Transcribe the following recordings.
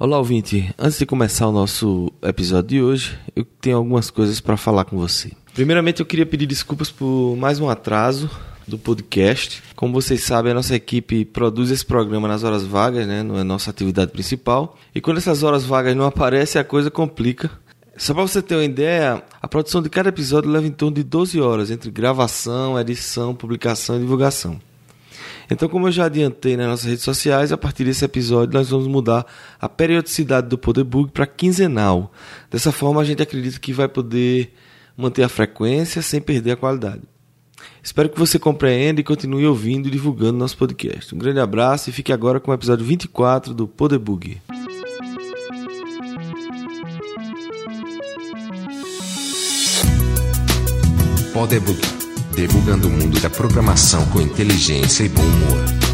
Olá, ouvinte. Antes de começar o nosso episódio de hoje, eu tenho algumas coisas para falar com você. Primeiramente, eu queria pedir desculpas por mais um atraso do podcast. Como vocês sabem, a nossa equipe produz esse programa nas horas vagas, né? Não é nossa atividade principal. E quando essas horas vagas não aparecem, a coisa complica. Só para você ter uma ideia, a produção de cada episódio leva em torno de 12 horas entre gravação, edição, publicação e divulgação. Então, como eu já adiantei nas nossas redes sociais, a partir desse episódio nós vamos mudar a periodicidade do Poderbug para quinzenal. Dessa forma, a gente acredita que vai poder manter a frequência sem perder a qualidade. Espero que você compreenda e continue ouvindo e divulgando nosso podcast. Um grande abraço e fique agora com o episódio 24 do Poderbug. Poderbug debugando o mundo da programação com inteligência e bom humor.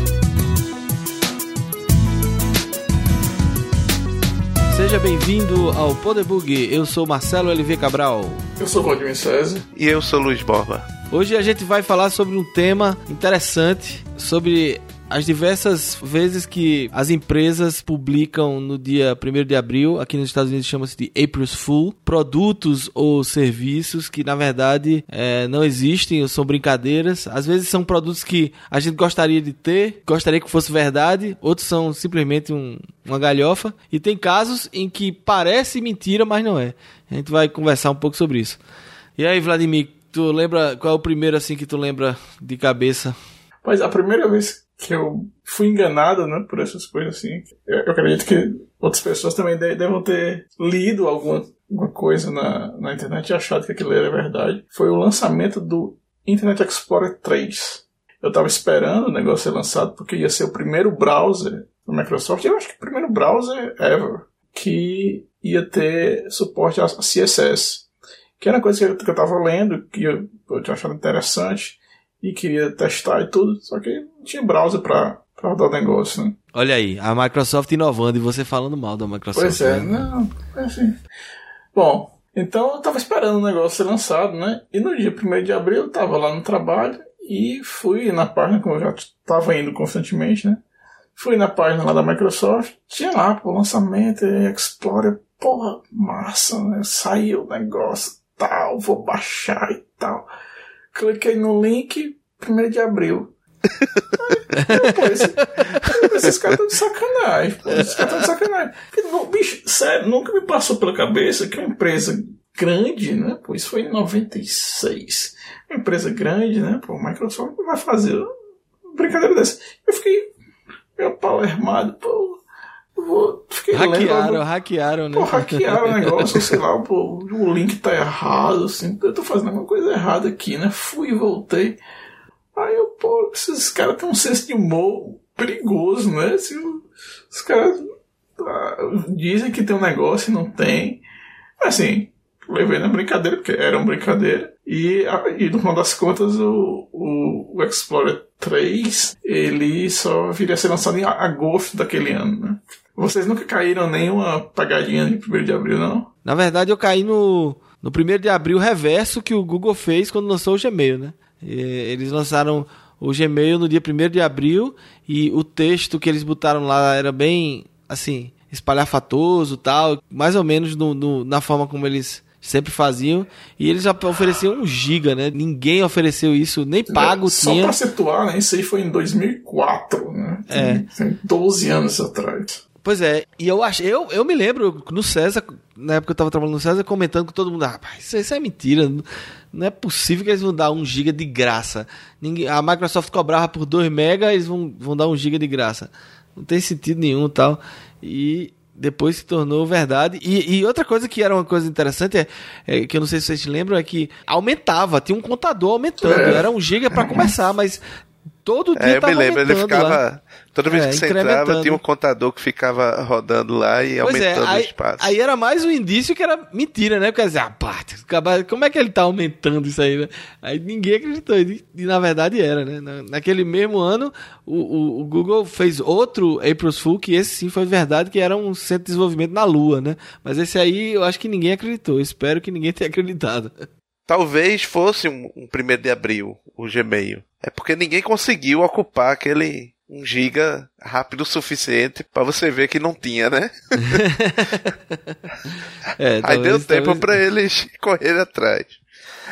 Seja bem-vindo ao Podebug. Eu sou Marcelo LV Cabral. Eu sou Vladimir César. E eu sou Luiz Borba. Hoje a gente vai falar sobre um tema interessante, sobre as diversas vezes que as empresas publicam no dia 1 de abril, aqui nos Estados Unidos chama-se de April's Fool, produtos ou serviços que na verdade é, não existem ou são brincadeiras. Às vezes são produtos que a gente gostaria de ter, gostaria que fosse verdade, outros são simplesmente um, uma galhofa. E tem casos em que parece mentira, mas não é. A gente vai conversar um pouco sobre isso. E aí, Vladimir, tu lembra qual é o primeiro assim que tu lembra de cabeça? Pois a primeira vez que eu fui enganado, né, por essas coisas assim. Eu, eu acredito que outras pessoas também de, devam ter lido alguma, alguma coisa na, na internet e achado que aquilo era verdade. Foi o lançamento do Internet Explorer 3. Eu estava esperando o negócio ser lançado porque ia ser o primeiro browser da Microsoft, eu acho que o primeiro browser ever, que ia ter suporte a CSS. Que era uma coisa que eu, que eu tava lendo, que eu, eu tinha achado interessante e queria testar e tudo, só que não tinha browser para para rodar o negócio, né? Olha aí, a Microsoft inovando e você falando mal da Microsoft. Pois é, né? não, assim. Bom, então eu tava esperando o negócio ser lançado, né? E no dia 1 de abril eu tava lá no trabalho e fui na página, como eu já tava indo constantemente, né? Fui na página lá da Microsoft, tinha lá, o lançamento, Explorer, porra, massa, né? Saiu o negócio, tal, vou baixar e tal cliquei no link, 1 de abril. Depois, esses caras estão de sacanagem. Pô, esses caras estão de sacanagem. Porque, bicho, sério, nunca me passou pela cabeça que uma empresa grande, né? Pô, isso foi em 96. Uma empresa grande, né? Pô, Microsoft vai fazer uma brincadeira dessa. Eu fiquei meio pau armado, pô. Vou, fiquei hackearam, lendo, hackearam, né? Pô, hackearam o negócio, sei lá, pô, o link tá errado, assim, eu tô fazendo alguma coisa errada aqui, né? Fui e voltei. Aí eu, pô, esses caras têm um senso de humor perigoso, né? Assim, os caras ah, dizem que tem um negócio e não tem. Assim, levei na brincadeira, porque era uma brincadeira. E, e no final das contas, o, o, o Explorer 3 ele só viria a ser lançado em agosto daquele ano, né? Vocês nunca caíram nenhuma pagadinha de 1 de abril, não? Na verdade, eu caí no, no 1 de abril reverso que o Google fez quando lançou o Gmail, né? E, eles lançaram o Gmail no dia 1 de abril e o texto que eles botaram lá era bem, assim, espalhafatoso tal, mais ou menos no, no, na forma como eles sempre faziam. E eles já ofereciam um giga, né? Ninguém ofereceu isso, nem pago Só tinha. Só pra situar, né? Isso aí foi em 2004, né? É. Tem 12 anos atrás. Pois é, e eu acho, eu, eu me lembro no César, na época que eu tava trabalhando no César, comentando com todo mundo, ah, isso, isso é mentira, não é possível que eles vão dar um giga de graça. Ninguém, a Microsoft cobrava por 2 mega, eles vão, vão dar um giga de graça. Não tem sentido nenhum tal. E depois se tornou verdade. E, e, outra coisa que era uma coisa interessante, é, é, que eu não sei se vocês lembram, é que aumentava, tinha um contador aumentando. É. Era um giga para começar, mas todo dia é, eu me lembro, ele ficava. Lá. Toda vez é, que você entrava, tinha um contador que ficava rodando lá e pois é, aumentando é, aí, o espaço. Aí era mais um indício que era mentira, né? Porque dizer, ah, pá, como é que ele tá aumentando isso aí, né? Aí ninguém acreditou. E, e na verdade era, né? naquele mesmo ano, o, o, o, Google fez outro April's Fool, que esse sim foi verdade, que era um centro de desenvolvimento na Lua, né? Mas esse aí eu acho que ninguém acreditou. Espero que ninguém tenha acreditado. Talvez fosse um, um primeiro de abril, o Gmail. É porque ninguém conseguiu ocupar aquele um giga rápido o suficiente para você ver que não tinha, né? é, Aí deu tempo talvez... para eles correrem atrás.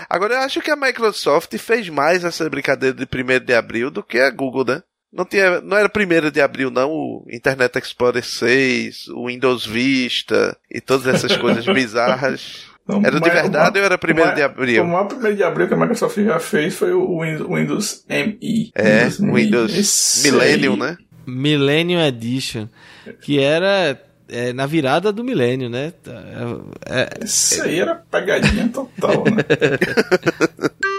Agora eu acho que a Microsoft fez mais essa brincadeira de 1 de abril do que a Google, né? Não, tinha, não era 1 de abril, não, o Internet Explorer 6, o Windows Vista e todas essas coisas bizarras. Não, era de verdade ou era 1 de abril? O maior 1 de abril que a Microsoft já fez foi o Windows, ME. É, Windows, Windows Millennium, né? Millennium Edition. Que era é, na virada do milênio, né? É, é, Isso aí era pegadinha total, né?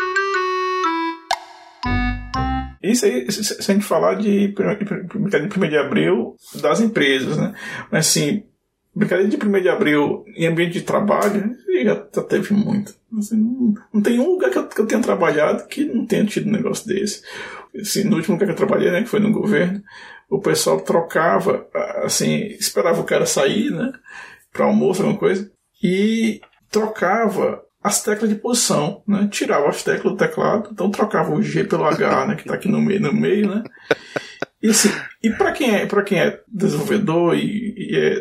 Isso aí, se a gente falar de 1 de abril das empresas, né? Mas assim, brincadeira de 1 de abril em ambiente de trabalho, já, já teve muito. Assim, não, não, tem um lugar que eu, que eu tenha trabalhado que não tenha tido um negócio desse. Assim, no último lugar que eu trabalhei, né, que foi no governo, o pessoal trocava, assim, esperava o cara sair, né, para almoço, alguma coisa, e trocava as teclas de posição, né? Tirava as teclas do teclado, então trocava o G pelo H, né? Que está aqui no meio, no meio, né? E, assim, e para quem é para quem é desenvolvedor e, e, é,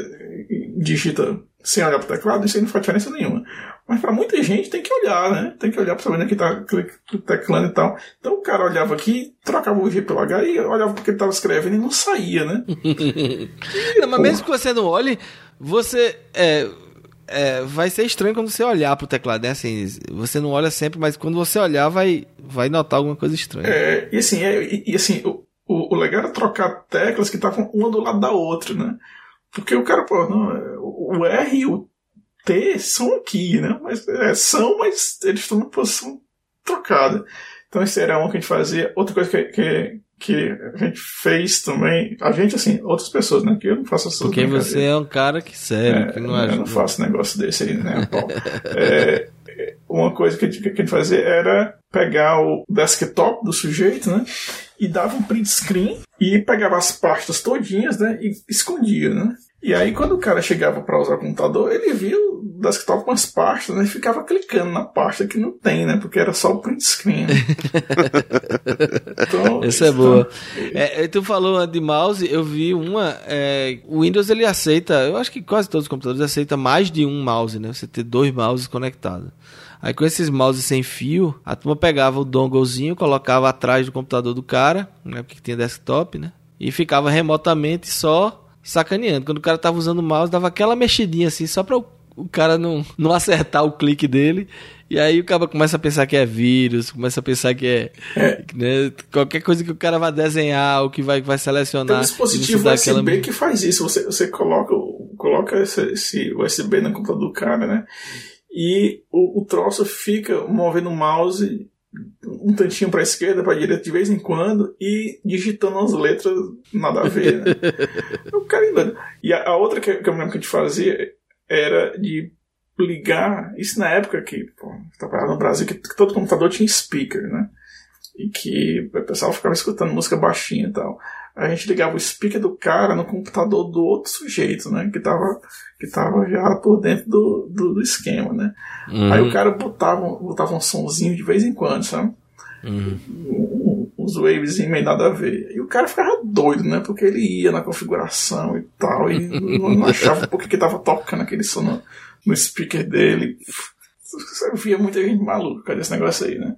digita sem olhar para o teclado, isso aí não faz diferença nenhuma. Mas para muita gente tem que olhar, né? Tem que olhar para saber onde é que tá teclando e tal. Então o cara olhava aqui, trocava o G pelo H e olhava porque ele estava escrevendo e não saía, né? não, mas mesmo que você não olhe, você é, é, vai ser estranho quando você olhar pro teclado, né? Assim, você não olha sempre, mas quando você olhar, vai, vai notar alguma coisa estranha. É, e assim, é, e, e, assim o, o, o, legal era trocar teclas que estavam uma do lado da outra, né? Porque o cara, pô, não, é, o R e o T são aqui, né? Mas é, são, mas eles estão na posição trocada. Então esse era um que a gente fazia. Outra coisa que, que, que a gente fez também, a gente assim, outras pessoas, né? Que eu não faço essas Porque você é um cara que serve, é, que não ajuda. Eu não faço negócio desse aí, né? é, uma coisa que a, gente, que a gente fazia era pegar o desktop do sujeito, né? E dava um print screen e pegava as pastas todinhas, né? E escondia, né? E aí, quando o cara chegava para usar o computador, ele via o desktop com as pastas, né? E ficava clicando na pasta que não tem, né? Porque era só o print screen. então, Essa é boa. É, tu falou de mouse, eu vi uma. É, o Windows ele aceita, eu acho que quase todos os computadores aceitam mais de um mouse, né? Você ter dois mouses conectados. Aí com esses mouses sem fio, a turma pegava o donglezinho, colocava atrás do computador do cara, né? Porque tinha desktop, né? E ficava remotamente só sacaneando. Quando o cara tava usando o mouse, dava aquela mexidinha assim, só pra o, o cara não, não acertar o clique dele. E aí o cara começa a pensar que é vírus, começa a pensar que é, é. Né, qualquer coisa que o cara vai desenhar, ou que vai, vai selecionar. Tem um dispositivo USB aquela... que faz isso. Você, você coloca, coloca esse, esse USB no computador do cara, né? E o, o troço fica movendo o mouse um tantinho para esquerda, para direita de vez em quando e digitando as letras nada a ver. Né? o cara E a, a outra que, que eu lembro que a gente fazia era de ligar, isso na época que pô, trabalhava no Brasil, que, que todo computador tinha speaker, né? E que o pessoal ficava escutando música baixinha e tal a gente ligava o speaker do cara no computador do outro sujeito, né? Que tava, que tava já por dentro do, do, do esquema, né? Uhum. Aí o cara botava, botava um sonzinho de vez em quando, sabe? Uhum. Uns waves meio nada a ver. E o cara ficava doido, né? Porque ele ia na configuração e tal, e não achava por que tava tocando aquele som no, no speaker dele. Você via muita gente maluca com esse negócio aí, né?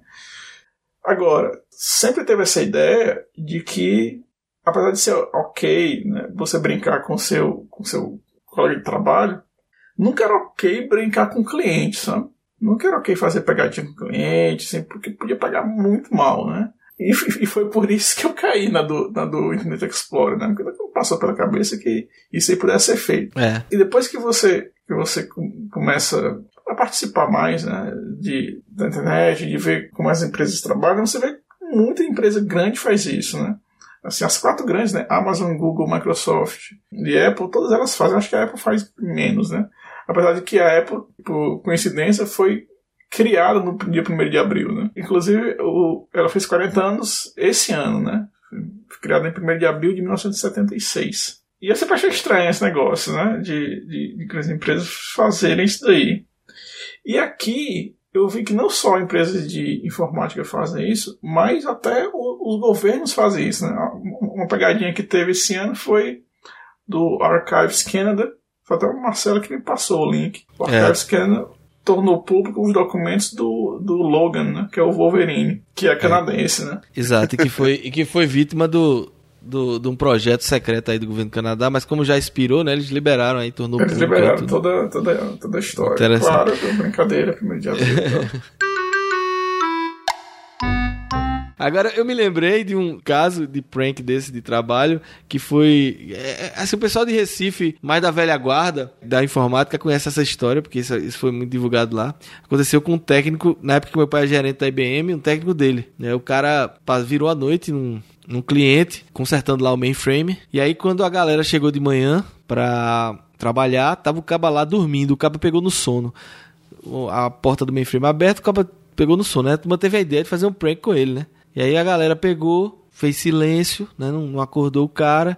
Agora, sempre teve essa ideia de que apesar de ser ok né, você brincar com seu, com seu colega de trabalho, nunca era ok brincar com cliente, sabe? Nunca era ok fazer pegadinha com cliente, assim, porque podia pagar muito mal, né? E, e, foi por isso que eu caí na do, na do Internet Explorer, né? Porque não passou pela cabeça que isso aí pudesse ser feito. É. E depois que você, que você começa a participar mais né, de, da internet, de ver como as empresas trabalham, você vê que muita empresa grande faz isso, né? Assim, as quatro grandes, né? Amazon, Google, Microsoft e Apple, todas elas fazem. Acho que a Apple faz menos, né? Apesar de que a Apple, por coincidência, foi criada no dia 1 de abril, né? Inclusive, o, ela fez 40 anos esse ano, né? Foi criada em 1 de abril de 1976. E eu sempre achei estranho esse negócio, né? De, de, de as empresas fazerem isso daí. E aqui, eu vi que não só empresas de informática fazem isso, mas até os governos fazem isso. Né? Uma pegadinha que teve esse ano foi do Archives Canada. Foi até o Marcelo que me passou o link. O Archives é. Canada tornou público os documentos do, do Logan, né? que é o Wolverine, que é canadense, né? Exato, e que foi, e que foi vítima do, do, de um projeto secreto aí do governo do Canadá, mas como já expirou, né, eles liberaram aí, tornou Eles liberaram toda, toda, toda a história. Claro, brincadeira, primeiro de abril. Então. Agora, eu me lembrei de um caso de prank desse de trabalho que foi. É, assim, o pessoal de Recife, mais da velha guarda da informática, conhece essa história, porque isso, isso foi muito divulgado lá. Aconteceu com um técnico, na época que meu pai é gerente da IBM, um técnico dele. Né? O cara virou a noite num, num cliente, consertando lá o mainframe. E aí, quando a galera chegou de manhã pra trabalhar, tava o cabo lá dormindo, o cabo pegou no sono. A porta do mainframe aberta, o cabo pegou no sono, né? A turma teve a ideia de fazer um prank com ele, né? E aí a galera pegou, fez silêncio, né? não, não acordou o cara,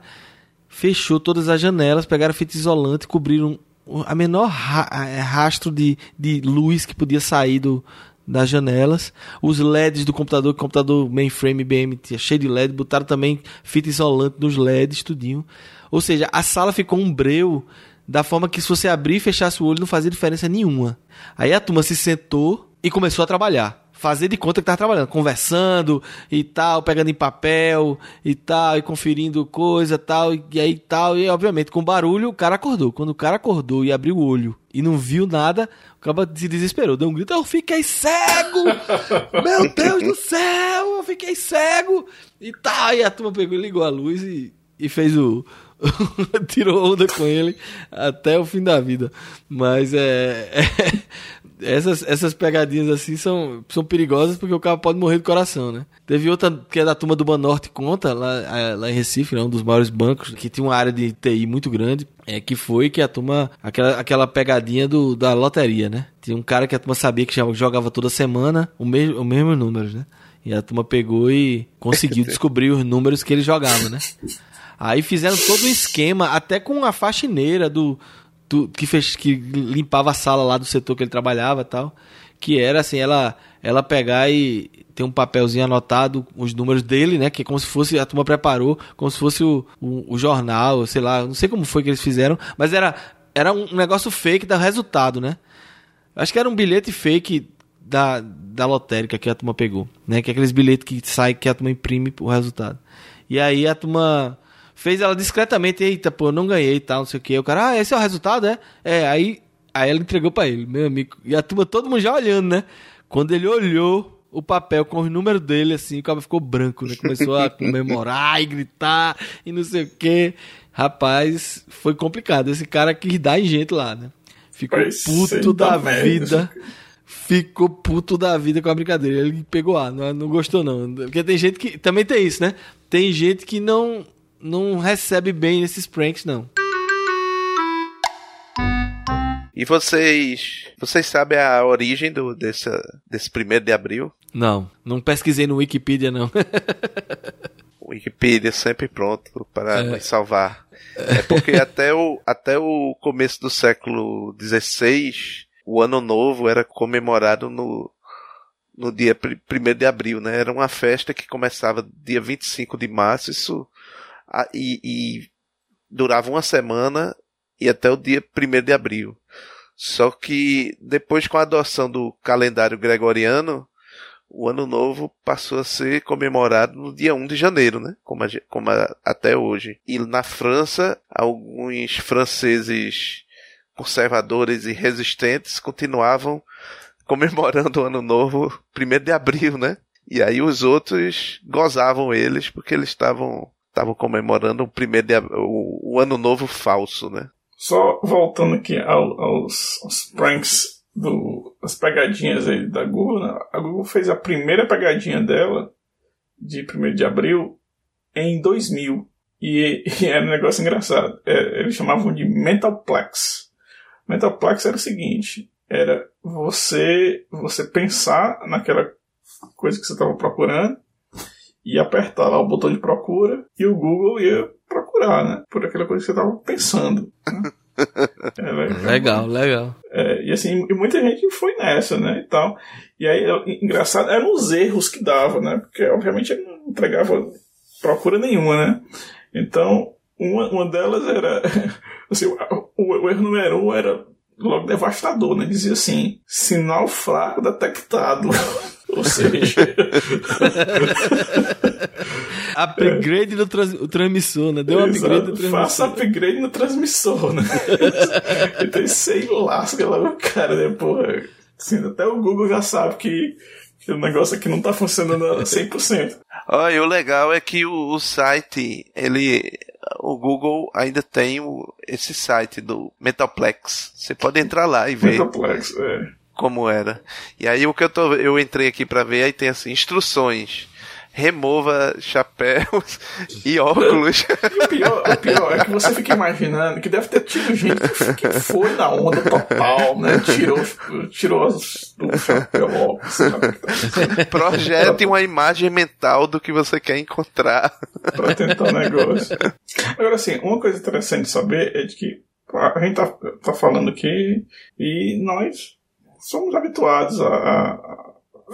fechou todas as janelas, pegaram fita isolante, cobriram a menor ra é, rastro de, de luz que podia sair do, das janelas. Os LEDs do computador, o computador mainframe IBM tinha cheio de LED, botaram também fita isolante nos LEDs, tudinho. Ou seja, a sala ficou um breu da forma que se você abrir e fechasse o olho não fazia diferença nenhuma. Aí a turma se sentou e começou a trabalhar fazer de conta que tava trabalhando, conversando e tal, pegando em papel e tal, e conferindo coisa tal, e aí tal, e obviamente com barulho o cara acordou. Quando o cara acordou e abriu o olho e não viu nada, o cara se desesperou, deu um grito, eu fiquei cego! Meu Deus do céu, eu fiquei cego! E tal, e a turma pegou e ligou a luz e, e fez o, tirou onda com ele até o fim da vida. Mas é, é, essas, essas pegadinhas assim são, são perigosas porque o cara pode morrer do coração, né? Teve outra que é da turma do Banorte Conta, lá, lá em Recife, né? um dos maiores bancos, que tinha uma área de TI muito grande, é que foi que a turma, aquela, aquela pegadinha do, da loteria, né? Tinha um cara que a turma sabia que jogava toda semana o mesmo, o mesmo números, né? E a turma pegou e conseguiu descobrir os números que ele jogava, né? Aí fizeram todo um esquema, até com a faxineira do, que, fez, que limpava a sala lá do setor que ele trabalhava tal. Que era assim, ela, ela pegar e ter um papelzinho anotado, os números dele, né? Que é como se fosse, a turma preparou, como se fosse o, o, o jornal, sei lá, não sei como foi que eles fizeram, mas era, era um negócio fake da resultado, né? Acho que era um bilhete fake da, da lotérica que a turma pegou, né? Que é aqueles bilhetes que sai que a turma imprime o resultado. E aí a turma fez ela discretamente, eita, pô, não ganhei e tal, não sei o que. O cara, ah, esse é o resultado, é? É, aí, aí ela entregou para ele, meu amigo. E a turma, todo mundo já olhando, né? Quando ele olhou o papel com os números dele, assim, o cara ficou branco, né? Começou a comemorar e gritar e não sei o que. Rapaz, foi complicado. Esse cara quis dar em gente lá, né? Ficou puto da vida. Ficou puto da vida com a brincadeira. Ele pegou a, não, não gostou não. Porque tem gente que. Também tem isso, né? Tem gente que não não recebe bem esses pranks, não. E vocês. Vocês sabem a origem do, desse, desse primeiro de abril? Não, não pesquisei no Wikipedia, não. Wikipedia sempre pronto para é. salvar. É porque até o, até o começo do século XVI, o ano novo era comemorado no, no dia 1 de abril, né? Era uma festa que começava dia 25 de março, isso e, e durava uma semana e até o dia 1 de abril. Só que depois com a adoção do calendário gregoriano, o ano novo passou a ser comemorado no dia 1 de janeiro, né? Como, a, como a, até hoje. E na França, alguns franceses conservadores e resistentes continuavam comemorando o ano novo 1 de abril, né? E aí os outros gozavam eles porque eles estavam estavam comemorando o primeiro de, o, o, ano novo falso, né? Só voltando aqui ao, aos, aos pranks do, as pegadinhas aí da Google, né? a Google fez a primeira pegadinha dela de 1 de abril em 2000 e, e era um negócio engraçado. É, eles chamavam de Mentalplex. Mentalplex era o seguinte: era você você pensar naquela coisa que você estava procurando ia apertar lá o botão de procura e o Google ia procurar, né? Por aquela coisa que você estava pensando. Né? É, legal, legal. É, e assim, e muita gente foi nessa, né? E, tal. e aí, engraçado, eram os erros que dava, né? Porque obviamente ele não entregava procura nenhuma, né? Então, uma, uma delas era. Assim, o, o erro número um era logo devastador, né? Dizia assim: sinal fraco detectado. Ou seja. upgrade no trans, o transmissor, né? Deu um upgrade no transmissor. Faça upgrade no transmissor, né? então, sei lá, sei lá, o cara, né? Porra. Assim, até o Google já sabe que, que o negócio aqui não tá funcionando a 100%. Olha, e o legal é que o, o site, ele o Google ainda tem o, esse site do Metaplex. Você pode entrar lá e ver. Metaplex, é. Como era. E aí o que eu tô, eu entrei aqui para ver, aí tem assim, instruções remova chapéus e óculos. E o pior, o pior é que você fica imaginando que deve ter tido gente que foi na onda total, né? Tirou, tirou os, o chapéu, óculos. Projete uma imagem mental do que você quer encontrar. pra tentar um negócio. Agora, assim, uma coisa interessante de saber é de que a gente tá, tá falando aqui e nós somos habituados a, a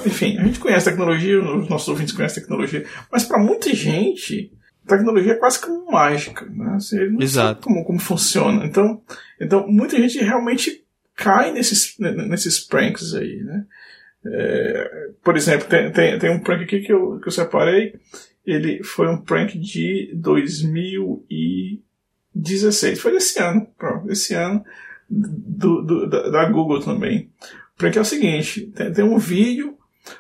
enfim, a gente conhece tecnologia, os nossos ouvintes conhecem tecnologia, mas para muita gente, tecnologia é quase como mágica, né? Você não Exato. sabe como, como funciona. Então, então, muita gente realmente cai nesses, nesses pranks aí, né? É, por exemplo, tem, tem, tem um prank aqui que eu, que eu separei. Ele foi um prank de 2016. Foi desse ano, pronto, esse ano, do, do da, da Google também. Prank é o seguinte: tem, tem um vídeo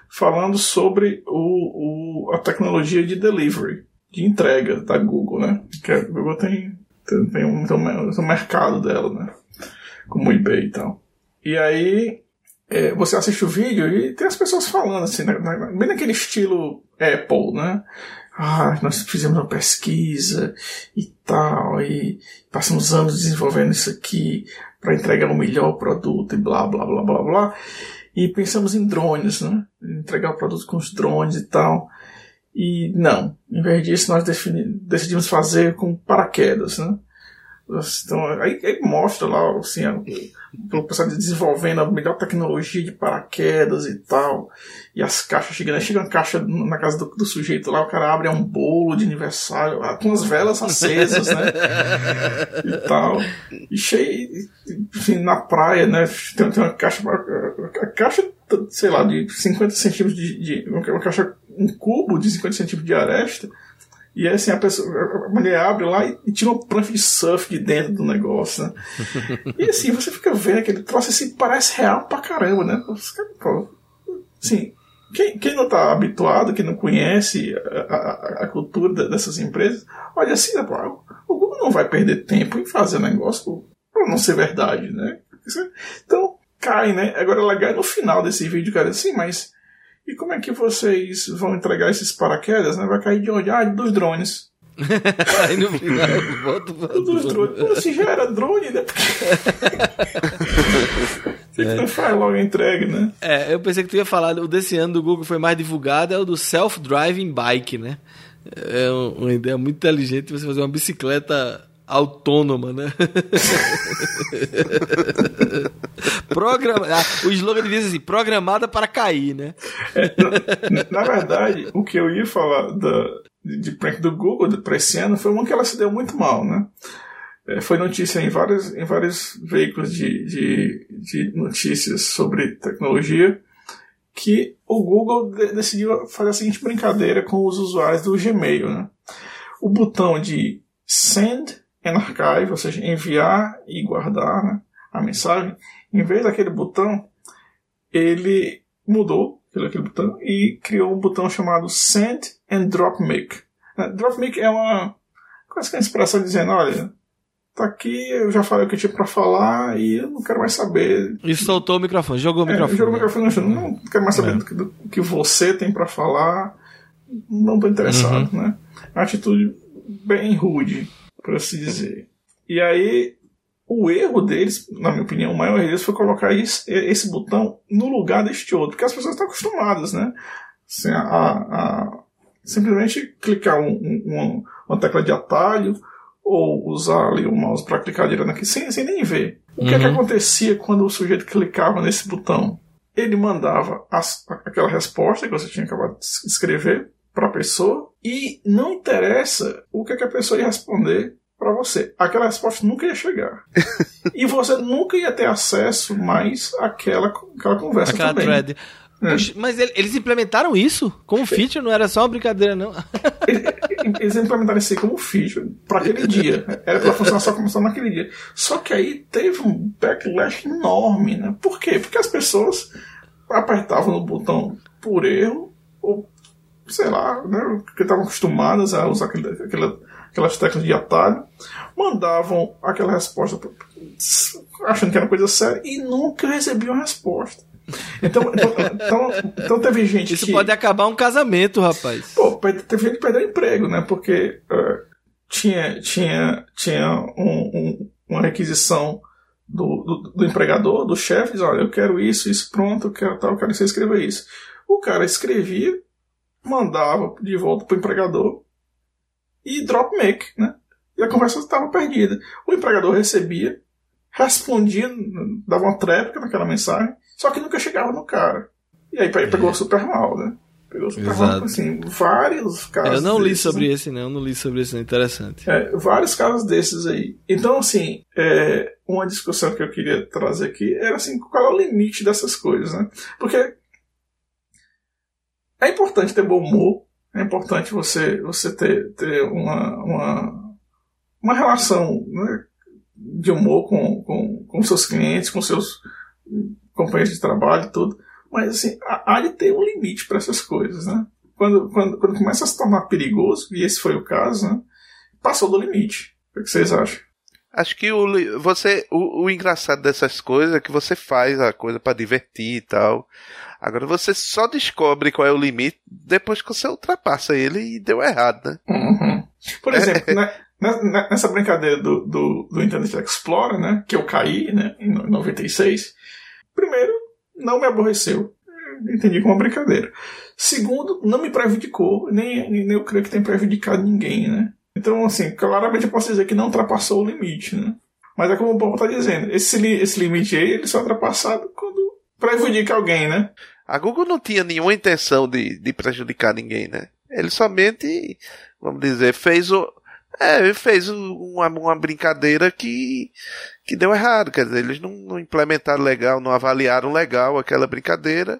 falando sobre o, o, a tecnologia de delivery, de entrega da Google, né? Que a Google tem, tem, tem, um, tem, um, tem um mercado dela, né? Como o eBay e tal. E aí é, você assiste o vídeo e tem as pessoas falando assim, né, bem naquele estilo Apple, né? Ah, nós fizemos uma pesquisa e tal, e passamos anos desenvolvendo isso aqui para entregar o melhor produto e blá blá blá blá blá. E pensamos em drones, né? Entregar o produto com os drones e tal. E não, em vez disso nós decidimos fazer com paraquedas, né? Então, aí, aí mostra lá, assim, o pessoal desenvolvendo a melhor tecnologia de paraquedas e tal. E as caixas chegando, chega uma caixa na casa do, do, sujeito lá, o cara abre é um bolo de aniversário, com as velas acesas, né? e tal. E cheio, enfim, na praia, né? Tem, tem uma caixa, a caixa, sei lá, de 50 centímetros de, de uma caixa, um cubo de 50 centímetros de aresta e assim, a, pessoa, a mulher abre lá e, tira uma prancha de surf de dentro do negócio, né? e assim, você fica vendo aquele troço assim, parece real pra caramba, né? Assim, quem, quem não tá habituado, quem não conhece a, a, a cultura dessas empresas, olha assim, né, o Google não vai perder tempo em fazer negócio pra não ser verdade, né? Então, cai, né? Agora ela cai no final desse vídeo, cara, assim, mas e como é que vocês vão entregar esses paraquedas? Né? Vai cair de onde? Ah, dos drones. Aí no final, volta, volta, dos drones. Pô, se já era drone, né? Você é. não faz logo a entrega, né? É, eu pensei que tu ia falar, o desse ano do Google foi mais divulgado, é o do Self-Driving Bike, né? É uma ideia muito inteligente você fazer uma bicicleta autônoma, né? Programa... Ah, o slogan diz assim, programada para cair, né? É, na, na, verdade, o que eu ia falar da, de prank do Google para esse ano foi uma que ela se deu muito mal, né? É, foi notícia em vários, em vários veículos de, de, de notícias sobre tecnologia que o Google decidiu fazer a seguinte brincadeira com os usuários do Gmail, né? O botão de send and archive, ou seja, enviar e guardar né, a mensagem, em vez daquele botão, ele mudou aquele botão e criou um botão chamado Send and Drop Mic. Uh, drop Mic é uma quase que uma expressão dizendo, olha, tá aqui, eu já falei o que tinha pra falar e eu não quero mais saber. E soltou o microfone, jogou o é, microfone. Jogou o microfone, não, não quero mais saber é. do, que, do, que, você tem pra falar, não tô interessado, uhum. né? Atitude bem rude, por assim dizer. E aí, o erro deles, na minha opinião, o maior erro deles foi colocar esse, esse botão no lugar deste outro, porque as pessoas estão acostumadas, né? Assim, a, a, simplesmente clicar um, um, uma tecla de atalho ou usar ali o mouse para clicar direto aqui sem, sem nem ver. O que, é que acontecia quando o sujeito clicava nesse botão? Ele mandava as, aquela resposta que você tinha acabado de escrever para a pessoa e não interessa o que, é que a pessoa ia responder para você. Aquela resposta nunca ia chegar. e você nunca ia ter acesso mais àquela, àquela conversa Aquela também. thread. É. Puxa, Mas ele- eles implementaram isso como feature, não era só uma brincadeira, não. Eles implementaram isso aí como feature para aquele dia. Era para funcionar só como só naquele dia. Só que aí teve um backlash enorme, né? Por quê? Porque as pessoas apertavam no botão por erro, ou sei lá, né? Porque estavam acostumadas a usar aquele, aquela- aquelas teclas de atalho, mandavam aquela resposta achando que era coisa séria e nunca recebiam a resposta. Então, então, então, então teve gente Isso que. pode acabar um casamento, rapaz. Pô, teve gente que perdeu emprego, né? Porque eh, tinha, tinha, tinha um- um- uma requisição do, do, do empregador, do chefe, diz, olha, eu quero isso, isso, pronto, eu quero tal, eu quero que você escreva isso. O cara escrevia, mandava de volta pro empregador e drop make, né? E a conversa estava perdida. O empregador recebia, respondia, dava uma tréplica naquela mensagem, só que nunca chegava no cara. E aí pe- pegou super mal, né? Pegou super mal, Exato. assim, vários casos. Eu não li desses, sobre né? esse, não. Eu não li sobre esse, não. Interessante. É, vários casos desses aí. Então, assim, é, uma discussão que eu queria trazer aqui era assim, qual é o limite dessas coisas, né? Porque é importante ter bom humor, é importante você, você ter, ter uma, uma, uma relação né, de humor com, com, com seus clientes, com seus companheiros de trabalho e tudo. Mas, assim, há de ter um limite para essas coisas, né? Quando, quando, quando começa a se tornar perigoso, e esse foi o caso, né? Passou do limite. O que vocês acham? Acho que o, você, o, o engraçado dessas coisas é que você faz a coisa pra divertir e tal. Agora você só descobre qual é o limite depois que você ultrapassa ele e deu errado, né? Uhum. Por exemplo, né, ne- nessa brincadeira do, do, do Internet Explorer, né, que eu caí né, em no- 96, primeiro, não me aborreceu. Eu Entendi como uma brincadeira. Segundo, não me prejudicou, nem, nem eu creio que tenha prejudicado ninguém, né? Então, assim, claramente eu posso dizer que não ultrapassou o limite, né? Mas é como o Paulo está dizendo, esse, esse limite aí, ele só é ultrapassado quando prejudica alguém, né? A Google não tinha nenhuma intenção de, de prejudicar ninguém, né? Ele somente, vamos dizer, fez o. É, fez uma, uma brincadeira que, que deu errado. Quer dizer, eles não, não implementaram legal, não avaliaram legal aquela brincadeira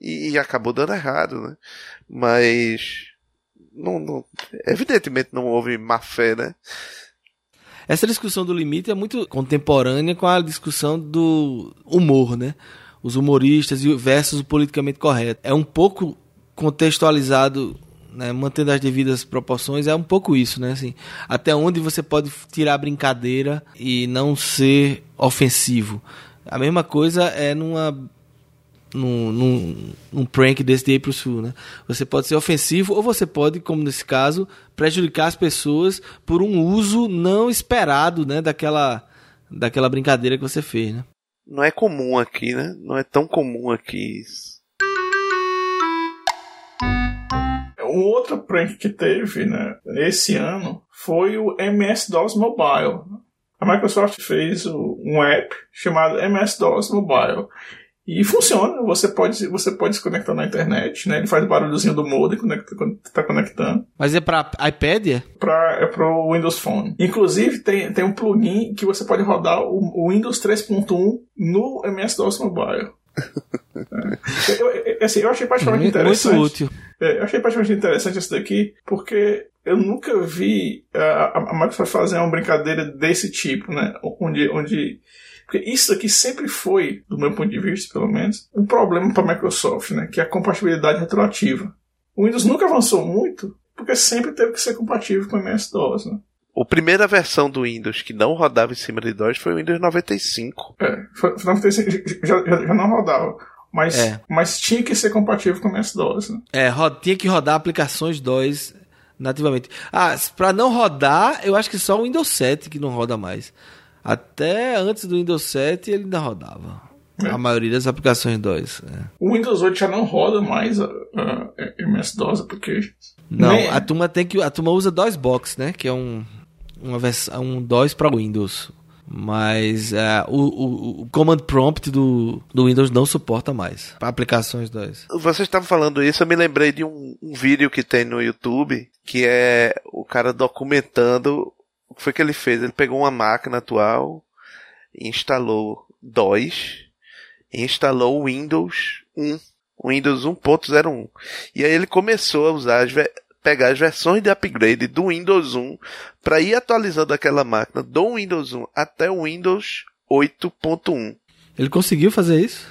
e, e acabou dando errado, né? Mas. Não, não- evidentemente não houve má fé, né? Essa discussão do limite é muito contemporânea com a discussão do humor, né? Os humoristas versus o politicamente correto. É um pouco contextualizado, né? mantendo as devidas proporções, é um pouco isso, né? Assim, até onde você pode tirar brincadeira e não ser ofensivo. A mesma coisa é numa num, num, num prank desse daí pro sul, né? Você pode ser ofensivo ou você pode, como nesse caso, prejudicar as pessoas por um uso não esperado, né? Daquela, daquela brincadeira que você fez, né? Não é comum aqui, né? Não é tão comum aqui isso. Um outro prank que teve né, esse ano foi o MS-DOS Mobile. A Microsoft fez um app chamado MS-DOS Mobile. E funciona, você pode, você pode se conectar na internet, né? Ele faz o barulhozinho do modem quando está conectando. Mas é pra iPad? é? Pra, é pro Windows Phone. Inclusive, tem, tem um plugin que você pode rodar o, o Windows 3.1 no MS-DOS Mobile. É. Eu, eu- assim, eu achei particularmente interessante. muito útil. É, eu achei particularmente interessante isso daqui, porque eu nunca vi a, a- a Microsoft fazer uma brincadeira desse tipo, né? Onde, onde. Porque isso aqui sempre foi, do meu ponto de vista, pelo menos, um problema para a Microsoft, né? Que é a compatibilidade retroativa. O Windows nunca avançou muito, porque sempre teve que ser compatível com o MS-DOS, né? A primeira versão do Windows que não rodava em cima de DOS foi o Windows 95. É, foi, foi 95, já, já, já não rodava. Mas, É. mas tinha que ser compatível com o MS-DOS, né? É, tinha que rodar aplicações DOS nativamente. Ah, pra não rodar, eu acho que só o Windows 7 que não roda mais. Até antes do Windows 7 ele ainda rodava. É. A maioria das aplicações DOS. é. O Windows 8 já não roda mais a, a, MS-DOS, porque Não, Nem- a turma tem que a turma usa DOSBox, né? Que é um uma versão um DOS para Windows. Mas é, o, o, o, command prompt do, do Windows não suporta mais para aplicações DOS. Vocês estavam falando isso, eu me lembrei de um, um vídeo que tem no YouTube que é o cara documentando o que foi que ele fez. Ele pegou uma máquina atual, instalou DOS, instalou o Windows 1, Windows 1.01. E aí ele começou a usar as pegar as versões de upgrade do Windows 1 para ir atualizando aquela máquina do Windows 1 até o Windows 8.1. Ele conseguiu fazer isso?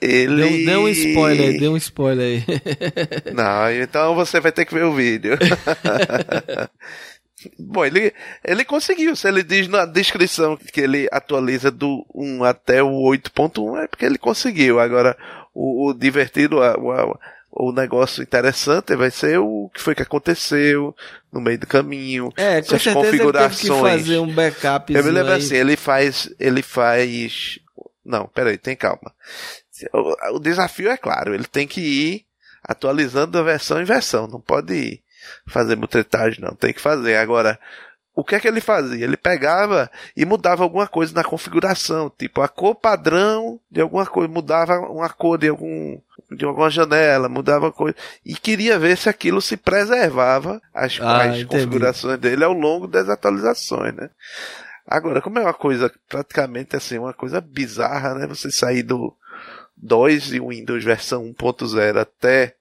Ele. Deu, deu um spoiler, deu um spoiler aí. Não, então você vai ter que ver o vídeo. Bom, ele, ele conseguiu. Se ele diz na descrição que ele atualiza do 1 até o 8.1, é porque ele conseguiu. Agora, o, o divertido, a, a, o negócio interessante vai ser o que foi que aconteceu no meio do caminho. É, com as configurações. Ele teve que fazer um backup. Eu me lembro aí. assim, ele faz, ele faz, não, peraí, tem calma. O, o desafio é claro, ele tem que ir atualizando a versão em versão, não pode ir fazer mutretagem não, tem que fazer. Agora, o que é que ele fazia? Ele pegava e mudava alguma coisa na configuração, tipo a cor padrão de alguma coisa, mudava uma cor de algum de alguma janela, mudava coisa e queria ver se aquilo se preservava as, ah, as configurações dele ao longo das atualizações, né? Agora, como é uma coisa praticamente assim, uma coisa bizarra, né? Você sair do 2 e Windows versão 1.0 até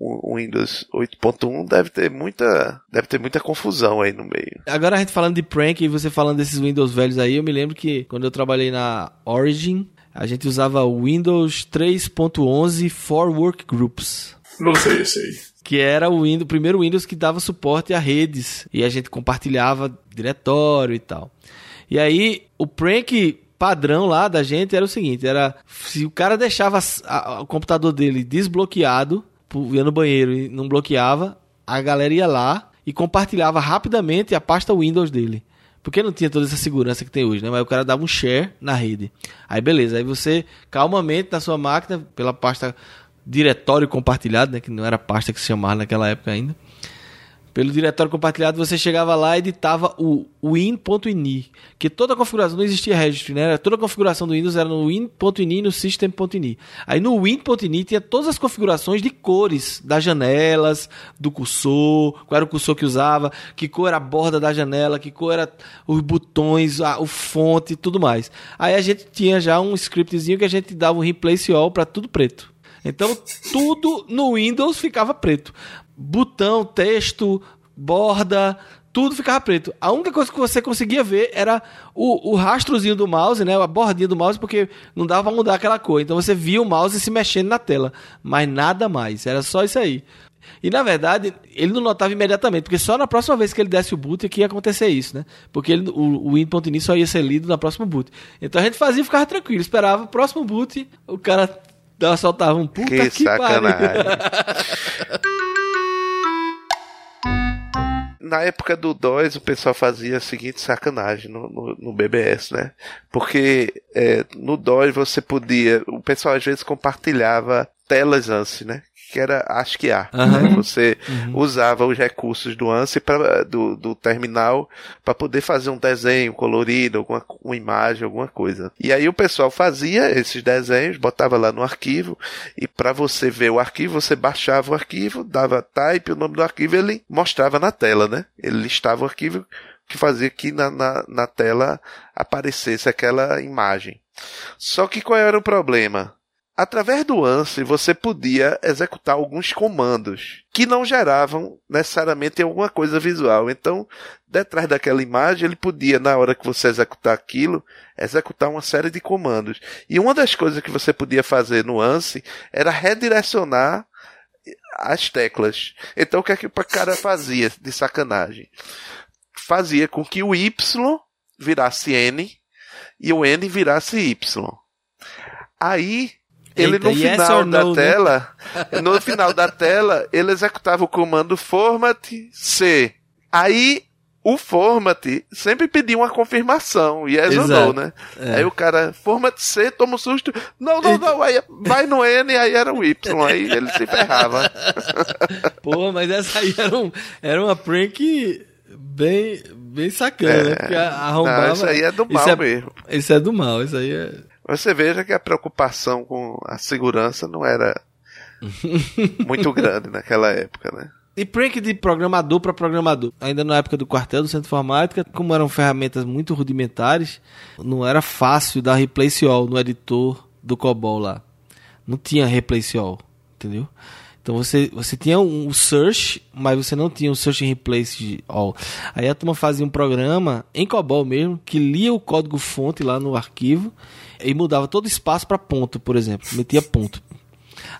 o Windows 8.1 deve ter muita deve ter muita confusão aí no meio. Agora a gente falando de prank e você falando desses Windows velhos aí, eu me lembro que quando eu trabalhei na Origin, a gente usava o Windows 3.11 for Workgroups. Não sei esse aí. Que era o, Windows, o primeiro Windows que dava suporte a redes. E a gente compartilhava diretório e tal. E aí, o prank padrão lá da gente era o seguinte: era se o cara deixava a, a, o computador dele desbloqueado, ia no banheiro e não bloqueava, a galera ia lá e compartilhava rapidamente a pasta Windows dele. Porque não tinha toda essa segurança que tem hoje, né? Mas o cara dava um share na rede. Aí beleza, aí você calmamente na sua máquina, pela pasta diretório compartilhado, né? Que não era pasta que se chamava naquela época ainda pelo diretório compartilhado, você chegava lá e editava o win.ini, que toda a configuração não existia registry, né? Toda a configuração do Windows era no win.ini e no system.ini. Aí no win.ini tinha todas as configurações de cores das janelas, do cursor, qual era o cursor que usava, que cor era a borda da janela, que cor era os botões, a, o fonte e tudo mais. Aí a gente tinha já um scriptzinho que a gente dava um replace all para tudo preto. Então tudo no Windows ficava preto botão, texto, borda, tudo ficava preto. A única coisa que você conseguia ver era o, o rastrozinho do mouse, né? A bordinha do mouse, porque não dava pra mudar aquela cor. Então você via o mouse se mexendo na tela. Mas nada mais. Era só isso aí. E na verdade, ele não notava imediatamente, porque só na próxima vez que ele desse o boot é que ia acontecer isso, né? Porque ele, o, o win.ini só ia ser lido na próxima boot. Então a gente fazia e ficava tranquilo, esperava o próximo boot, o cara soltava um puta que, que sacanagem. na época do DOS o pessoal fazia a seguinte sacanagem no, no, no BBS, né? Porque é, no DOS você podia, o pessoal às vezes compartilhava telas ANSI, né? Que era ASCII-A. Uhum. Né? Você uhum. usava os recursos do ANSI pra, do, do terminal para poder fazer um desenho colorido, alguma uma imagem, alguma coisa. E aí o pessoal fazia esses desenhos, botava lá no arquivo e para você ver o arquivo, você baixava o arquivo, dava type, o nome do arquivo, ele mostrava na tela, né? Ele listava o arquivo que fazia que na, na, na tela aparecesse aquela imagem. Só que qual era o problema? Através do ANSI, você podia executar alguns comandos que não geravam necessariamente alguma coisa visual. Então, detrás daquela imagem, ele podia, na hora que você executar aquilo, executar uma série de comandos. E uma das coisas que você podia fazer no ANSI era redirecionar as teclas. Então, o que é que o cara fazia de sacanagem? Fazia com que o Y virasse N e o N virasse Y. Aí ele Eita, no final da no, né? tela, né? no final da tela, ele executava o comando format C. Aí o format sempre pedia uma confirmação, yes Exato. ou no, né? É. Aí o cara, format C, toma um susto. Não, não, não, aí vai no N, aí era o Y, aí ele se ferrava. Pô, mas essa aí era, um, era uma prank bem, bem sacana, né? Porque arrombava. Não, isso aí é do mal isso é, mesmo. Isso é do mal, isso aí é. Você veja que a preocupação com a segurança não era muito grande naquela época, né? E prank de programador para programador. Ainda na época do quartel do Centro Informática, como eram ferramentas muito rudimentares, não era fácil dar replace all no editor do COBOL lá. Não tinha replace all, entendeu? Então você, você tinha um search, mas você não tinha um search and replace all. Aí a turma fazia um programa em COBOL mesmo, que lia o código fonte lá no arquivo e mudava todo espaço para ponto, por exemplo. Metia ponto.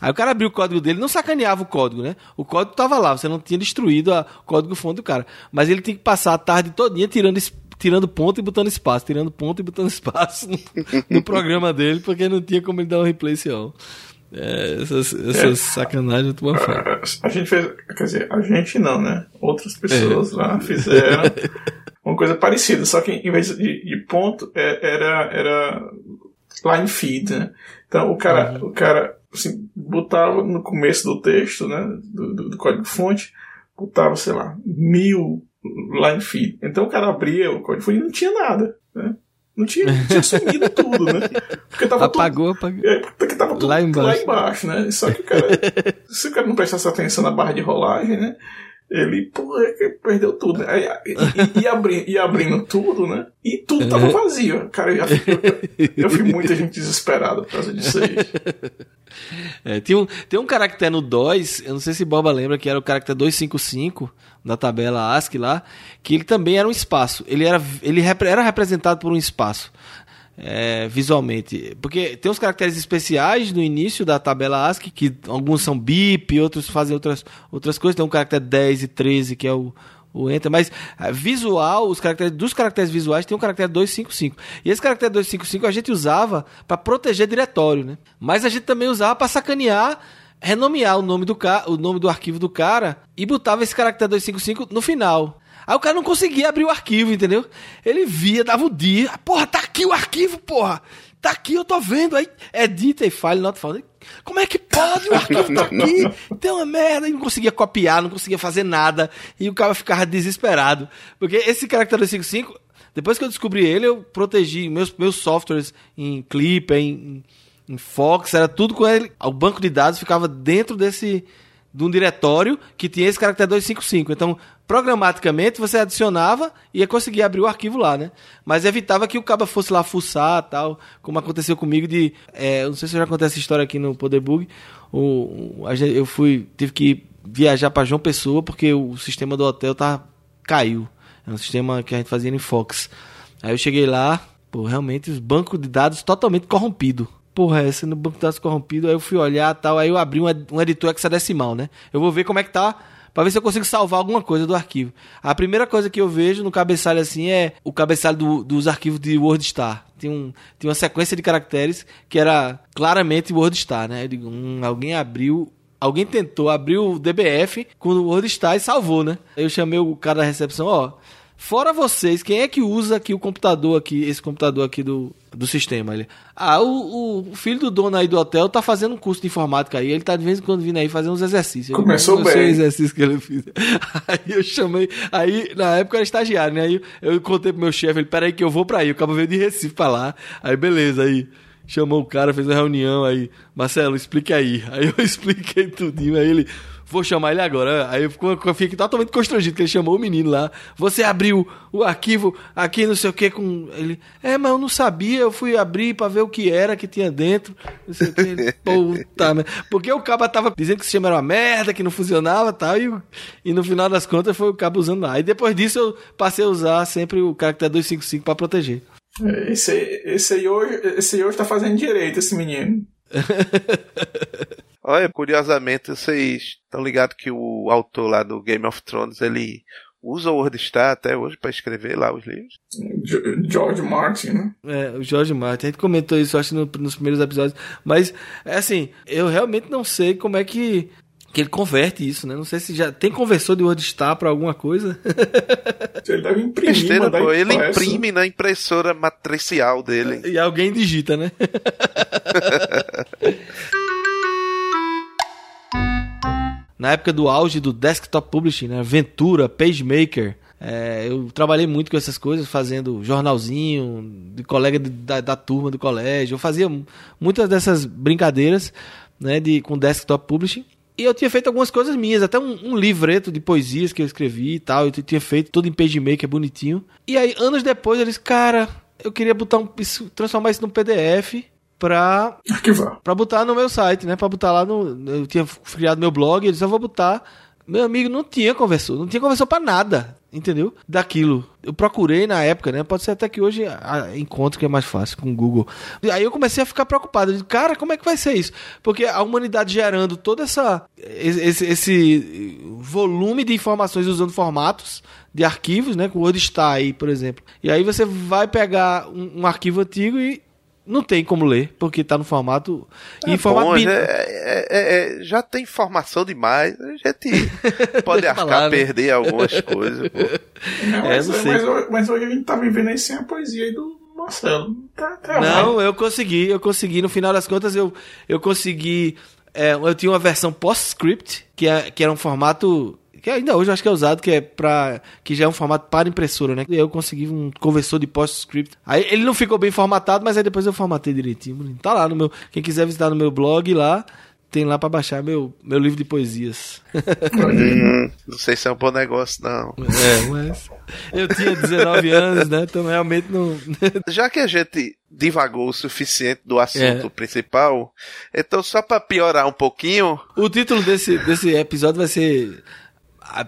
Aí o cara abriu o código dele, não sacaneava o código, né? O código estava lá, você não tinha destruído o código fonte do cara. Mas ele tinha que passar a tarde todinha tirando, tirando ponto e botando espaço, tirando ponto e botando espaço no, no programa dele, porque não tinha como ele dar um replace all. É, essas, essas é, sacanagens tu a, a gente fez, quer dizer, a gente não, né? Outras pessoas é. lá fizeram uma coisa parecida, só que em vez de, de ponto é, era, era line feed, né? Então o cara, uhum. o cara assim, botava no começo do texto, né, do, do, do código fonte, botava, sei lá, mil line feed. Então o cara abria o código fonte e não tinha nada, né? Não tinha, tinha sumido tudo, né? Porque tava apagou, tudo, apagou. É, porque tava tudo lá embaixo. lá embaixo, né? Só que o cara, se o cara não prestasse atenção na barra de rolagem, né? Ele, pô, perdeu tudo. Né? Aí, e, e, abri, e abrindo tudo, né? E tudo tava vazio. Cara, eu, eu, eu vi muita gente desesperada por causa disso aí. É, tem, um, tem um caractere no DOS, eu não sei se Boba lembra, que era o caractere 255 na tabela ASCII lá, que ele também era um espaço. Ele era, ele era representado por um espaço. É, visualmente. Porque tem uns caracteres especiais no início da tabela ASCII, que alguns são BIP, outros fazem outras, outras coisas. Tem um caractere 10 e 13, que é o, o enter, mas é, visual, os caracteres dos caracteres visuais tem um caractere 255. E esse caractere 255 a gente usava para proteger diretório, né? Mas a gente também usava para sacanear, renomear o nome do o nome do arquivo do cara e botava esse caractere 255 no final. Aí o cara não conseguia abrir o arquivo, entendeu? Ele via, dava o dia, porra, tá aqui o arquivo, porra. Tá aqui, eu tô vendo. Aí edita e file not found. Como é que pode? O arquivo tá aqui, tem uma merda. E não conseguia copiar, não conseguia fazer nada. E o cara ficava desesperado. Porque esse caractere 55, depois que eu descobri ele, eu protegi meus, meus softwares em Clip, em, em Fox, era tudo com ele. O banco de dados ficava dentro desse de um diretório que tinha esse caractere 255. Então, programaticamente, você adicionava e ia conseguir abrir o arquivo lá, né? Mas evitava que o cabo fosse lá fuçar tal, como aconteceu comigo de... É, não sei se eu já contei essa história aqui no Poderbug. O, a gente, eu fui... Tive que viajar para João Pessoa porque o sistema do hotel tá, caiu. É um sistema que a gente fazia em Fox. Aí eu cheguei lá, pô, realmente os bancos de dados totalmente corrompido porra é essa no banco de dados corrompido? Aí eu fui olhar tal, aí eu abri um, um editor hexadecimal, né? Eu vou ver como é que tá, para ver se eu consigo salvar alguma coisa do arquivo. A primeira coisa que eu vejo no cabeçalho assim é o cabeçalho do, dos arquivos de WordStar. Tem, um, tem uma sequência de caracteres que era claramente WordStar, né? Eu digo, hum, alguém abriu Alguém tentou abrir o DBF com o WordStar e salvou, né? Eu chamei o cara da recepção, ó, Fora vocês, quem é que usa aqui o computador aqui, esse computador aqui do, do sistema? Ele, ah, o, o filho do dono aí do hotel tá fazendo um curso de informática aí, ele tá de vez em quando vindo aí fazer uns exercícios. Começou eu, bem. o exercício que ele fez. Aí eu chamei, aí na época eu era estagiário, né? Aí eu, eu contei pro meu chefe, ele, peraí que eu vou pra aí, o cabo veio de Recife pra lá. Aí beleza, aí chamou o cara, fez uma reunião aí, Marcelo, explique aí. Aí eu expliquei tudinho, aí ele, Vou chamar ele agora. Aí eu, fiquei totalmente constrangido, que ele chamou o menino lá. Você abriu o arquivo aqui, não sei o que, com. Ele. É, mas eu não sabia, eu fui abrir pra ver o que era que tinha dentro. Não sei o que. Puta, merda. Porque o cabo tava dizendo que o sistema era uma merda, que não funcionava tal, e tal. E no final das contas foi o cabo usando lá. E depois disso eu passei a usar sempre o caractere 255 pra proteger. Esse aí, esse aí hoje, esse aí hoje tá fazendo direito, esse menino. Olha, curiosamente, vocês estão ligados que o autor lá do Game of Thrones, ele usa o WordStar até hoje para escrever lá os livros? George Martin, né? É, o George Martin. A gente comentou isso, acho, no, nos primeiros episódios. Mas, é assim, eu realmente não sei como é que que ele converte isso, né? Não sei se já tem conversor de WordStar para alguma coisa. ele deve imprimir, Besteira, pô, ele imprime na impressora matricial dele. E alguém digita, né? na época do auge do desktop publishing, né? Ventura, PageMaker, É, eu trabalhei muito com essas coisas, fazendo jornalzinho, de colega de, da, da, turma do colégio. Eu fazia muitas dessas brincadeiras né, de, com desktop publishing. E eu tinha feito algumas coisas minhas, até um, um, livreto de poesias que eu escrevi e tal. Eu tinha feito tudo em PageMaker, bonitinho. E aí, anos depois, eu disse, cara, eu queria botar um, isso, transformar isso num PDF pra, Arquivar. pra botar no meu site, né? Pra botar lá no. Eu tinha criado meu blog, eu disse, eu vou botar. Meu amigo não tinha conversor, não tinha conversor para nada, entendeu? Daquilo. Eu procurei na época, né? Pode ser até que hoje encontre que é mais fácil com o Google. Aí eu comecei a ficar preocupado. Eu disse, cara, como é que vai ser isso? Porque a humanidade gerando todo essa, esse, esse volume de informações usando formatos de arquivos, né? Com o WordStar aí, por exemplo. E aí você vai pegar um, um arquivo antigo e não tem como ler, porque está no formato. É, em formato bom, já, é, é, é, já tem informação demais. A gente pode arcar falar, né? perder algumas coisas. Não, mas, mas, mas, hoje a gente tá vivendo aí sem a poesia aí do Marcelo. Tá, tá não, eu consegui, eu consegui. No final das contas, eu, eu consegui. É, eu tinha uma versão PostScript, que, é, que era um formato que ainda hoje eu acho que é usado, que é para que já é um formato para impressora, né? Eu consegui um conversor de PostScript. Aí ele não ficou bem formatado, mas aí depois eu formatei direitinho. Tá lá no meu, quem quiser visitar no meu blog lá, tem lá para baixar meu, meu livro de poesias. Hum, não sei se é um bom negócio, não. É, mas eu tinha 19 anos, né? Então realmente não. Já que a gente divagou o suficiente do assunto é. principal, então só para piorar um pouquinho. O título desse, desse episódio vai ser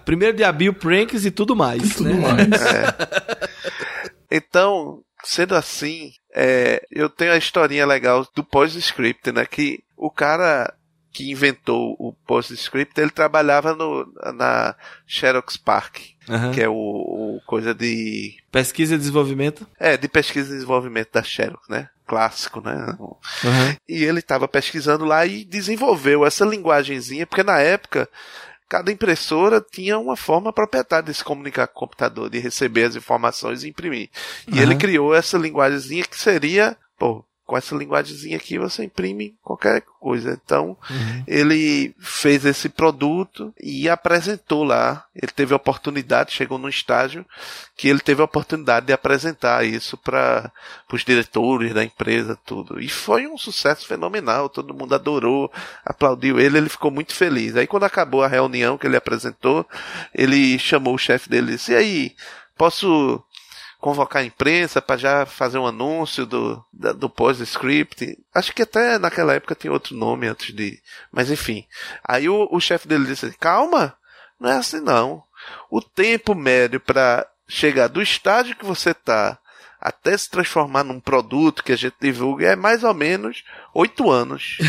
primeiro de abril, pranks e tudo mais. E tudo né? mais. É. Então, sendo assim, é, eu tenho a historinha legal do PostScript, né? Que o cara que inventou o PostScript, ele trabalhava no, na Xerox Park, uhum. que é o, o, coisa de... Pesquisa e desenvolvimento? É, de pesquisa e desenvolvimento da Xerox, né? Clássico, né? Uhum. E ele estava pesquisando lá e desenvolveu essa linguagenzinha, porque na época cada impressora tinha uma forma proprietária de se comunicar com o computador, de receber as informações e imprimir. E uhum. ele criou essa linguagemzinha que seria, pô, com essa linguagemzinha aqui você imprime qualquer coisa. Então, uhum. ele fez esse produto e apresentou lá. Ele teve a oportunidade, chegou num estágio que ele teve a oportunidade de apresentar isso para os diretores da empresa, tudo. E foi um sucesso fenomenal. Todo mundo adorou, aplaudiu ele, ele ficou muito feliz. Aí, quando acabou a reunião que ele apresentou, ele chamou o chefe dele e disse: E aí, posso convocar a imprensa para já fazer um anúncio do, do post-script. Acho que até naquela época tinha outro nome antes de. Mas enfim. Aí o, o chefe dele disse: calma, não é assim não. O tempo médio para chegar do estágio que você está até se transformar num produto que a gente divulga é mais ou menos oito anos.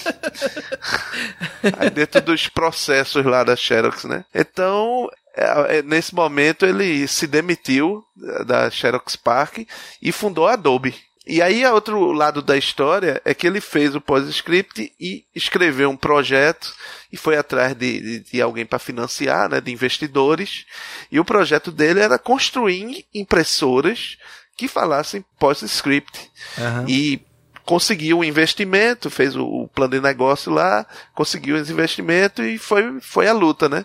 Aí dentro dos processos lá da Xerox, né? Então, nesse momento ele se demitiu da Xerox Park e fundou a Adobe. E aí, outro lado da história é que ele fez o PostScript e escreveu um projeto e foi atrás de, de, de alguém para financiar, né, de investidores. E o projeto dele era construir impressoras que falassem PostScript. Uhum. E conseguiu o investimento, fez o, o, plano de negócio lá, conseguiu esse investimento e foi, foi a luta, né?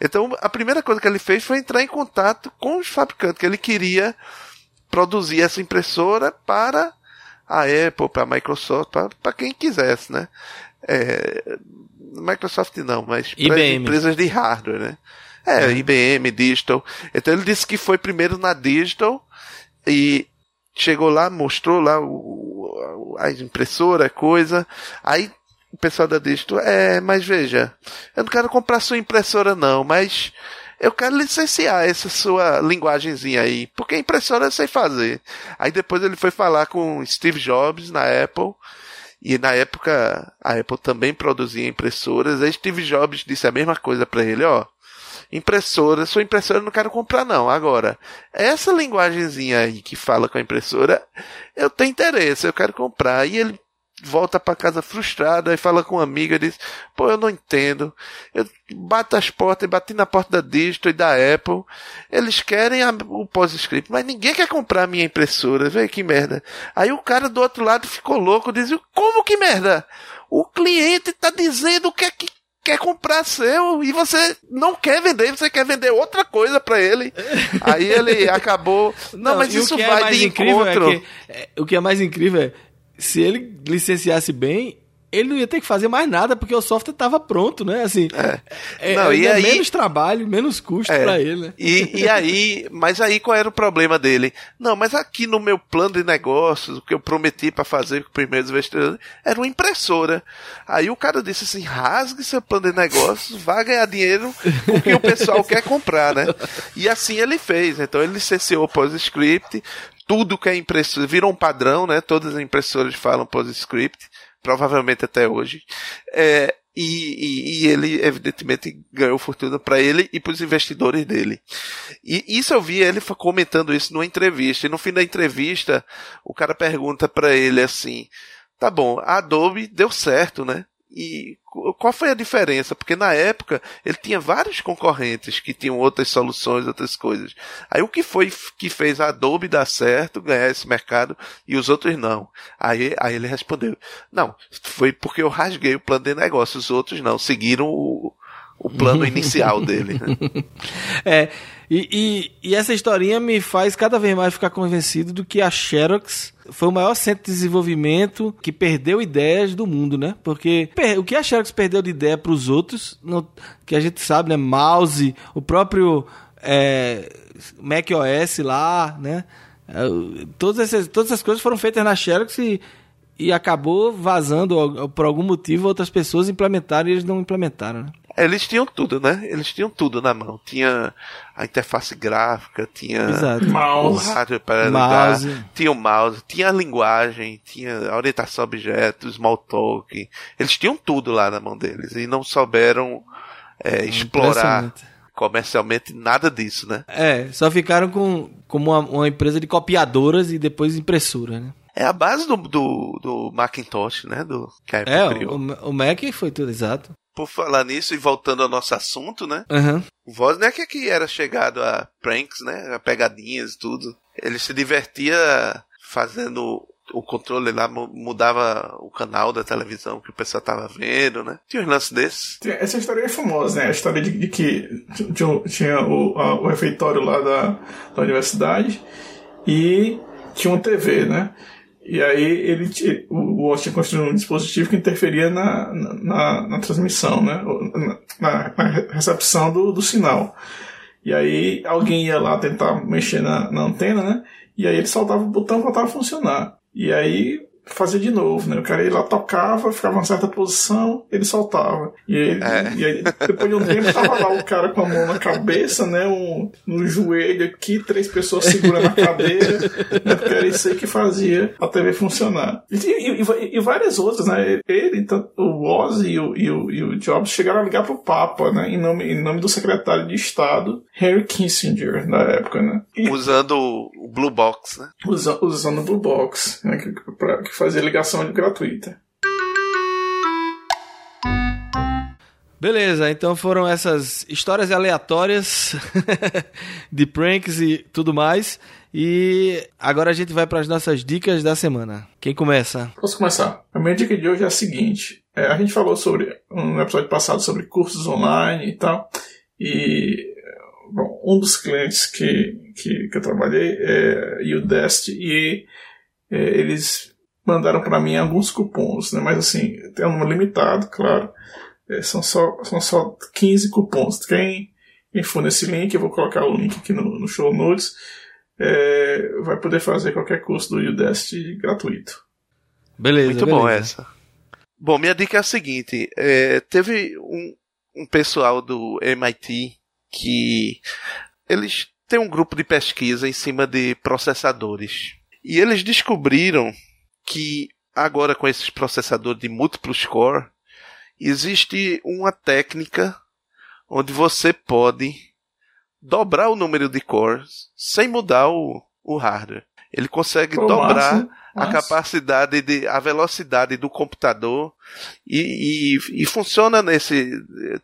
Então, a primeira coisa que ele fez foi entrar em contato com os fabricantes, que ele queria produzir essa impressora para a Apple, para a Microsoft, para quem quisesse, né? É, Microsoft não, mas para empresas de hardware, né? É, uhum. IBM, Digital. Então ele disse que foi primeiro na Digital e chegou lá, mostrou lá o, a impressora, coisa. Aí o pessoal da Digital, é, mas veja, eu não quero comprar sua impressora não, mas eu quero licenciar essa sua linguagemzinha aí, porque impressora eu sei fazer. Aí depois ele foi falar com Steve Jobs na Apple, e na época a Apple também produzia impressoras, aí Steve Jobs disse a mesma coisa para ele, ó, impressora, sua impressora eu não quero comprar não. Agora, essa linguagemzinha aí que fala com a impressora, eu tenho interesse, eu quero comprar. E ele volta para casa frustrado e fala com uma amiga e diz: Pô, eu não entendo. Eu bato as portas, bati na porta da Digital e da Apple. Eles querem a, o pós-script, mas ninguém quer comprar a minha impressora. Vê que merda. Aí o cara do outro lado ficou louco, diz: Como que merda? O cliente tá dizendo que é que quer comprar seu e você não quer vender, você quer vender outra coisa para ele. Aí ele acabou. Não, não mas isso é vai é de encontro. É que, é, o que é mais incrível é se ele licenciasse bem, ele não ia ter que fazer mais nada porque o software estava pronto, né? Assim, é. é não, e aí, menos trabalho, menos custo é, para ele, né? E, e aí, mas aí qual era o problema dele? Não, mas aqui no meu plano de negócios, o que eu prometi para fazer com os primeiros investidores era uma impressora. Aí o cara disse assim: rasgue seu plano de negócios, vá ganhar dinheiro com o que o pessoal quer comprar, né? E assim ele fez. Então ele licenciou o PostScript, tudo que é impressora, virou um padrão, né? Todas as impressoras falam PostScript provavelmente até hoje. É, e, e, e, ele, evidentemente, ganhou fortuna para ele e para os investidores dele. E isso eu vi ele comentando isso numa entrevista. E no fim da entrevista, o cara pergunta para ele assim: tá bom, a Adobe deu certo, né? E qual foi a diferença? Porque na época ele tinha vários concorrentes que tinham outras soluções, outras coisas. Aí o que foi que fez a Adobe dar certo, ganhar esse mercado e os outros não? Aí, aí ele respondeu: Não, foi porque eu rasguei o plano de negócio, os outros não, seguiram o, o plano inicial dele. Né? É, e, e, e, essa historinha me faz cada vez mais ficar convencido do que a Xerox foi o maior centro de desenvolvimento que perdeu ideias do mundo, né? Porque o que a Xerox perdeu de ideia para os outros, no, que a gente sabe, né? Mouse, o próprio é, Mac OS lá, né? É, todas, essas, todas essas coisas foram feitas na Xerox e, e acabou vazando por algum motivo outras pessoas implementaram e eles não implementaram, né? Eles tinham tudo, né? Eles tinham tudo na mão. Tinha a interface gráfica, tinha Exato. o hardware para ligar, tinha o mouse, tinha a linguagem, tinha a orientação a objetos, Smalltalk. Eles tinham tudo lá na mão deles e não souberam é, explorar comercialmente nada disso, né? É, só ficaram com como uma, uma empresa de copiadoras e depois impressora, né? É a base do, do, do Macintosh, né? Do que a Apple é, criou. O, o Mac foi tudo exato. Por falar nisso e voltando ao nosso assunto, né? Uhum. O Wozniak é que era chegado a pranks, né? A pegadinhas e tudo. Ele se divertia fazendo o controle lá mudava o canal da televisão que o pessoal tava vendo, né? Tinha um lance desses. Essa história é famosa, né? A história de, de que tinha o, a, o refeitório lá da, da universidade e tinha uma TV, né? E aí ele, o tinha construído um dispositivo que interferia na, na, na transmissão, né? Na, na, recepção do, do sinal. E aí alguém ia lá tentar mexer na, na antena, né? E aí ele soltava o botão e voltava a funcionar. E aí fazia de novo, né? O cara ia lá, tocava, ficava em certa posição, ele soltava. E, ele, é. e aí, depois de um tempo, tava lá o cara com a mão na cabeça, né? Um, no joelho aqui, três pessoas segurando a cadeira, né? Porque era isso aí que fazia a TV funcionar. E, e, e várias outras, né? Ele, então, o Oz e o, e, o, e o Jobs chegaram a ligar pro Papa, né? Em nome, em nome do secretário de Estado, Harry Kissinger, na época, né? Usando o Blue Box, né? Usa, usando o Blue Box, né? Que, pra, que fazer ligação gratuita. Beleza, então foram essas histórias aleatórias de pranks e tudo mais. E agora a gente vai para as nossas dicas da semana. Quem começa? Posso começar? A minha dica de hoje é a seguinte: é, a gente falou sobre um episódio passado sobre cursos online e tal. E bom, um dos clientes que, que, que eu trabalhei é o Udest e é, eles mandaram para mim alguns cupons, né? Mas assim, tem um número limitado, claro. É, são, só, são só 15 cupons. Quem, quem for nesse link, eu vou colocar o link aqui no, no show notes, é, vai poder fazer qualquer curso do Udest gratuito. Beleza. Muito beleza. bom essa. Bom, minha dica é a seguinte: é, teve um, um pessoal do MIT que eles têm um grupo de pesquisa em cima de processadores. E eles descobriram que agora com esses processadores de múltiplos core, existe uma técnica onde você pode dobrar o número de cores sem mudar o, o hardware. Ele consegue Pô, dobrar massa, a massa. capacidade de a velocidade do computador e, e, e funciona nesse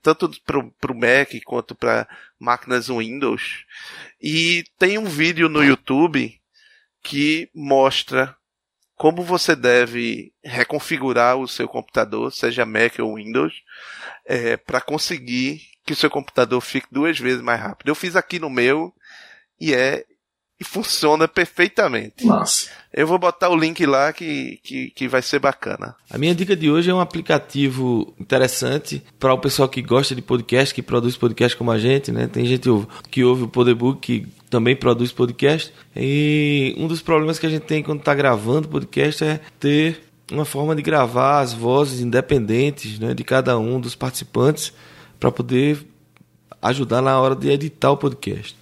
tanto para o Mac quanto para máquinas Windows. E tem um vídeo no YouTube que mostra como você deve reconfigurar o seu computador, seja Mac ou Windows, é, para conseguir que o seu computador fique duas vezes mais rápido. Eu fiz aqui no meu e é e funciona perfeitamente. Nossa. Eu vou botar o link lá que, que, que vai ser bacana. A minha dica de hoje é um aplicativo interessante para o pessoal que gosta de podcast, que produz podcast como a gente, né? Tem gente que ouve o Podebook que também produz podcast. E um dos problemas que a gente tem quando está gravando podcast é ter uma forma de gravar as vozes independentes né, de cada um dos participantes para poder ajudar na hora de editar o podcast.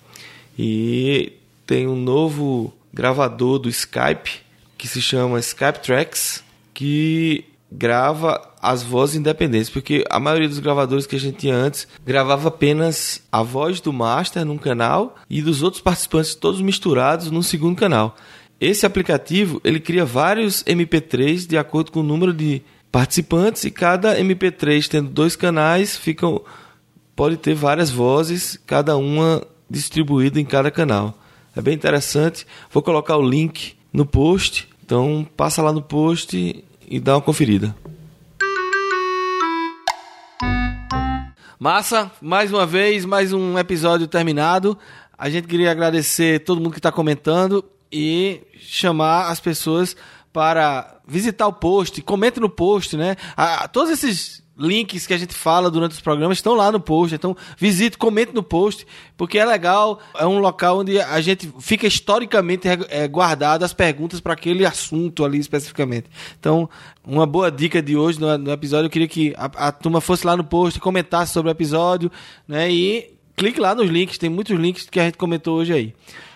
E tem um novo gravador do Skype que se chama Skype Tracks, que grava as vozes independentes, porque a maioria dos gravadores que a gente tinha antes gravava apenas a voz do master num canal e dos outros participantes todos misturados num segundo canal. Esse aplicativo ele cria vários MP3 de acordo com o número de participantes e cada MP3 tendo dois canais ficam pode ter várias vozes, cada uma distribuída em cada canal. É bem interessante. Vou colocar o link no post. Então passa lá no post e dá uma conferida. Massa, mais uma vez, mais um episódio terminado. A gente queria agradecer todo mundo que está comentando e chamar as pessoas para visitar o post, comente no post, né? Ah, todos esses links que a gente fala durante os programas estão lá no post. Então, visite, comente no post, porque é legal. É um local onde a gente fica historicamente é, guardado as perguntas para aquele assunto ali especificamente. Então, uma boa dica de hoje no, no episódio, eu queria que a, a, turma fosse lá no post, comentasse sobre o episódio, né? E clique lá nos links, tem muitos links que a gente comentou hoje aí.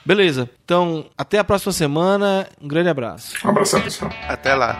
Beleza, então até a próxima semana. Um grande abraço. Um abraço, pessoal. Até lá.